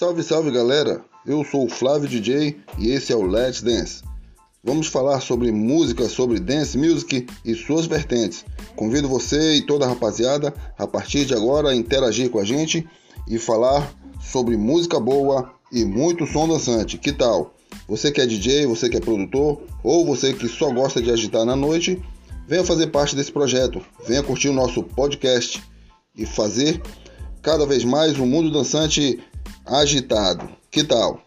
Salve, salve galera! Eu sou o Flávio DJ e esse é o Let's Dance. Vamos falar sobre música, sobre dance music e suas vertentes. Convido você e toda a rapaziada a partir de agora a interagir com a gente e falar sobre música boa e muito som dançante. Que tal? Você que é DJ, você que é produtor ou você que só gosta de agitar na noite, venha fazer parte desse projeto. Venha curtir o nosso podcast e fazer cada vez mais um mundo dançante agitado. Que tal?